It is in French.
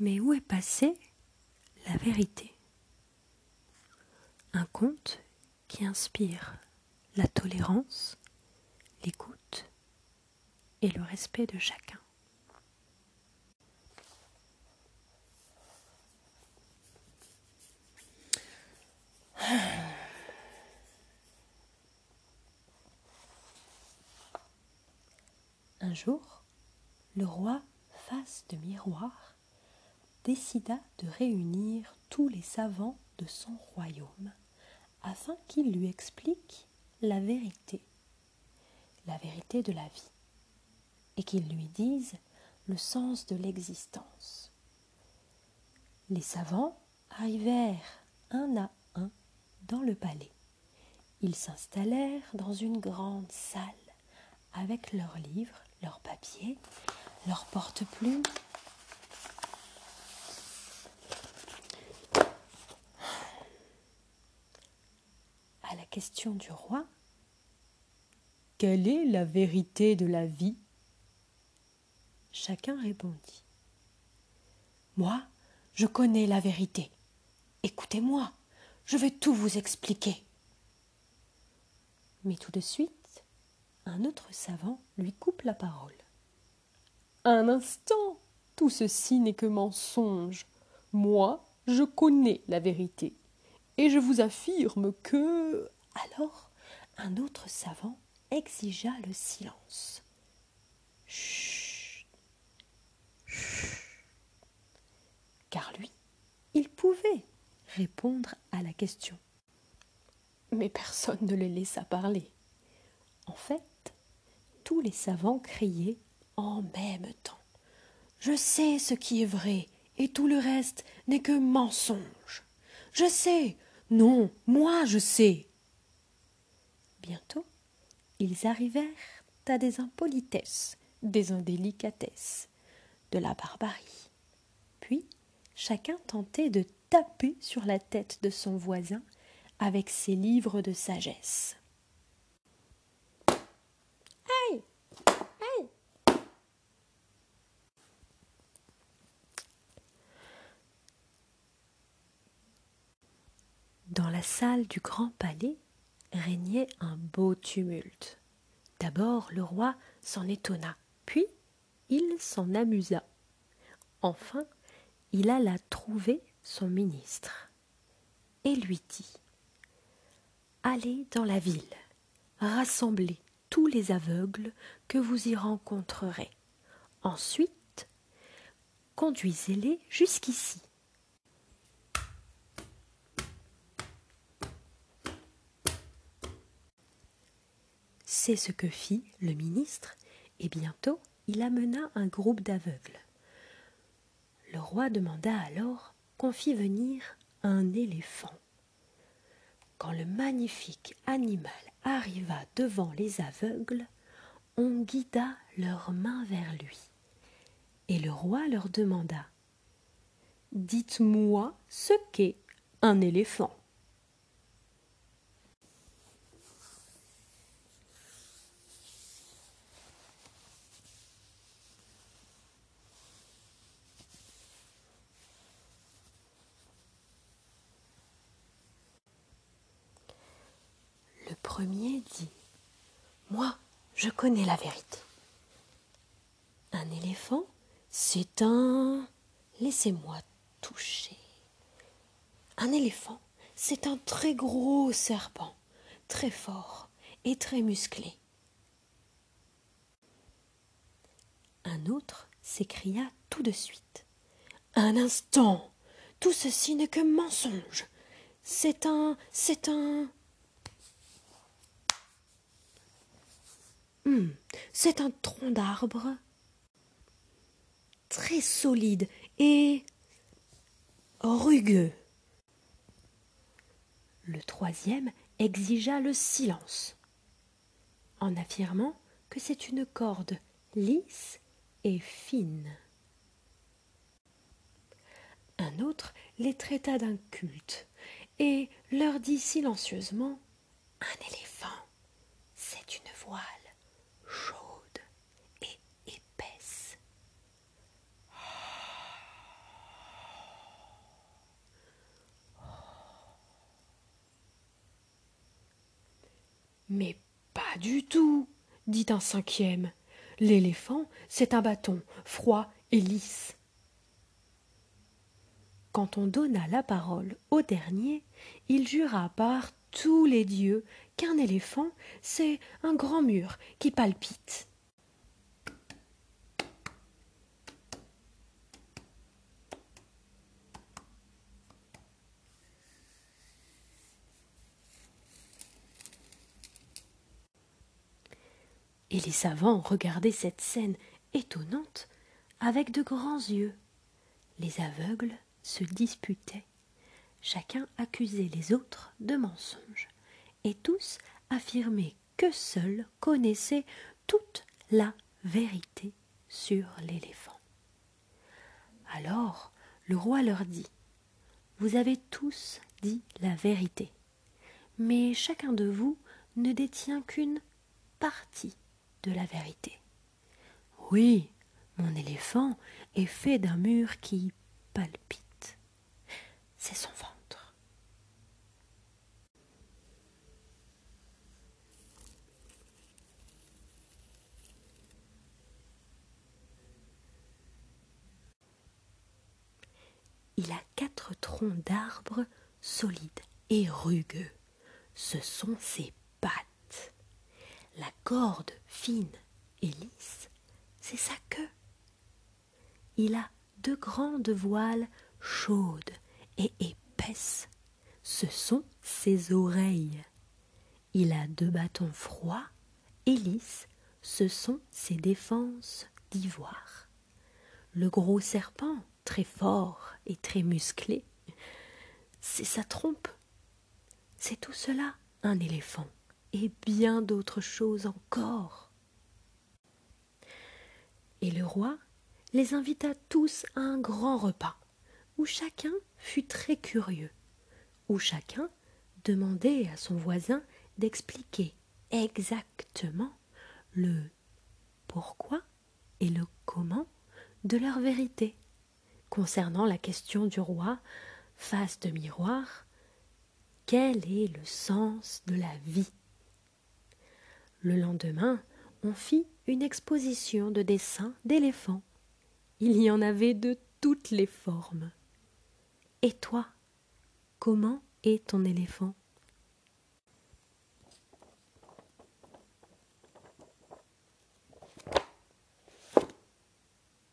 Mais où est passée la vérité? Un conte qui inspire la tolérance, l'écoute et le respect de chacun. Un jour, le roi, face de miroir, décida de réunir tous les savants de son royaume afin qu'ils lui expliquent la vérité, la vérité de la vie, et qu'ils lui disent le sens de l'existence. Les savants arrivèrent un à un dans le palais. Ils s'installèrent dans une grande salle avec leurs livres, leurs papiers, leurs porte-plumes. Question du roi, Quelle est la vérité de la vie? Chacun répondit. Moi, je connais la vérité. Écoutez-moi, je vais tout vous expliquer. Mais tout de suite, un autre savant lui coupe la parole. Un instant, tout ceci n'est que mensonge. Moi, je connais la vérité. Et je vous affirme que. Alors, un autre savant exigea le silence. Chut. Chut. Car lui, il pouvait répondre à la question. Mais personne ne le laissa parler. En fait, tous les savants criaient en même temps. Je sais ce qui est vrai, et tout le reste n'est que mensonge. Je sais. Non, moi je sais. Bientôt, ils arrivèrent à des impolitesses, des indélicatesses, de la barbarie. Puis, chacun tentait de taper sur la tête de son voisin avec ses livres de sagesse. Dans la salle du grand palais régnait un beau tumulte. D'abord le roi s'en étonna, puis il s'en amusa. Enfin, il alla trouver son ministre et lui dit Allez dans la ville, rassemblez tous les aveugles que vous y rencontrerez. Ensuite, conduisez-les jusqu'ici. Ce que fit le ministre, et bientôt il amena un groupe d'aveugles. Le roi demanda alors qu'on fît venir un éléphant. Quand le magnifique animal arriva devant les aveugles, on guida leurs mains vers lui. Et le roi leur demanda Dites-moi ce qu'est un éléphant. Le dit Moi, je connais la vérité. Un éléphant, c'est un. Laissez-moi toucher. Un éléphant, c'est un très gros serpent, très fort et très musclé. Un autre s'écria tout de suite. Un instant. Tout ceci n'est que mensonge. C'est un. c'est un. Hmm, c'est un tronc d'arbre très solide et rugueux. Le troisième exigea le silence, en affirmant que c'est une corde lisse et fine. Un autre les traita d'un culte et leur dit silencieusement Un éléphant, c'est une voile Pas du tout, dit un cinquième. L'éléphant, c'est un bâton, froid et lisse. Quand on donna la parole au dernier, il jura par tous les dieux qu'un éléphant, c'est un grand mur qui palpite. Et les savants regardaient cette scène étonnante avec de grands yeux. Les aveugles se disputaient. Chacun accusait les autres de mensonges, et tous affirmaient que seuls connaissaient toute la vérité sur l'éléphant. Alors le roi leur dit Vous avez tous dit la vérité, mais chacun de vous ne détient qu'une partie de la vérité. Oui, mon éléphant est fait d'un mur qui palpite. C'est son ventre. Il a quatre troncs d'arbres solides et rugueux. Ce sont ses pattes. La corde et lisse, c'est sa queue. Il a deux grandes voiles chaudes et épaisses. Ce sont ses oreilles. Il a deux bâtons froids et lisses. Ce sont ses défenses d'ivoire. Le gros serpent, très fort et très musclé, c'est sa trompe. C'est tout cela, un éléphant et bien d'autres choses encore. Et le roi les invita tous à un grand repas, où chacun fut très curieux, où chacun demandait à son voisin d'expliquer exactement le pourquoi et le comment de leur vérité. Concernant la question du roi face de miroir quel est le sens de la vie? Le lendemain, on fit une exposition de dessins d'éléphants. Il y en avait de toutes les formes. Et toi, comment est ton éléphant?